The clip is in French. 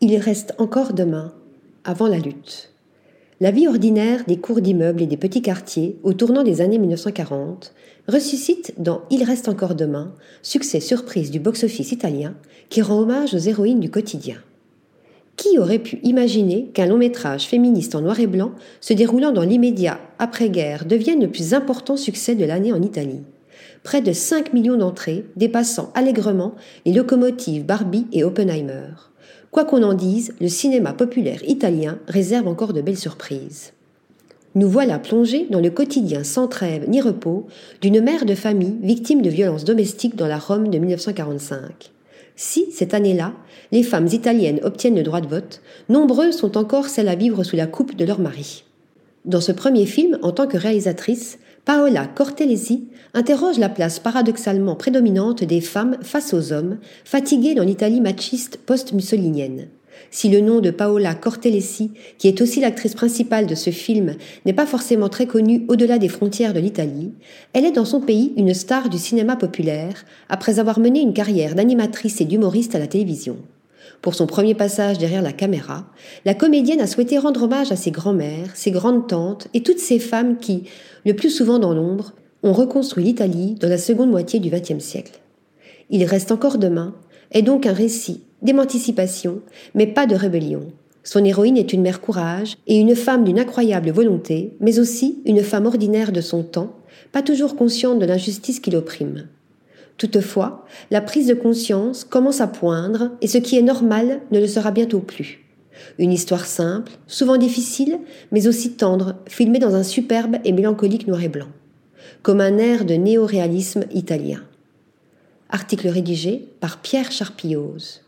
Il reste encore demain, avant la lutte. La vie ordinaire des cours d'immeubles et des petits quartiers au tournant des années 1940 ressuscite dans Il reste encore demain, succès surprise du box-office italien qui rend hommage aux héroïnes du quotidien. Qui aurait pu imaginer qu'un long métrage féministe en noir et blanc se déroulant dans l'immédiat après-guerre devienne le plus important succès de l'année en Italie? Près de 5 millions d'entrées, dépassant allègrement les locomotives Barbie et Oppenheimer. Quoi qu'on en dise, le cinéma populaire italien réserve encore de belles surprises. Nous voilà plongés dans le quotidien sans trêve ni repos d'une mère de famille victime de violences domestiques dans la Rome de 1945. Si, cette année-là, les femmes italiennes obtiennent le droit de vote, nombreuses sont encore celles à vivre sous la coupe de leur mari. Dans ce premier film, en tant que réalisatrice, Paola Cortellesi interroge la place paradoxalement prédominante des femmes face aux hommes, fatigués dans l'Italie machiste post-mussolinienne. Si le nom de Paola Cortellesi, qui est aussi l'actrice principale de ce film, n'est pas forcément très connu au-delà des frontières de l'Italie, elle est dans son pays une star du cinéma populaire, après avoir mené une carrière d'animatrice et d'humoriste à la télévision. Pour son premier passage derrière la caméra, la comédienne a souhaité rendre hommage à ses grands-mères, ses grandes-tantes et toutes ces femmes qui, le plus souvent dans l'ombre, ont reconstruit l'Italie dans la seconde moitié du XXe siècle. Il reste encore demain est donc un récit d'émancipation, mais pas de rébellion. Son héroïne est une mère courage et une femme d'une incroyable volonté, mais aussi une femme ordinaire de son temps, pas toujours consciente de l'injustice qui l'opprime. Toutefois, la prise de conscience commence à poindre et ce qui est normal ne le sera bientôt plus. Une histoire simple, souvent difficile, mais aussi tendre, filmée dans un superbe et mélancolique noir et blanc. Comme un air de néo-réalisme italien. Article rédigé par Pierre Charpillose.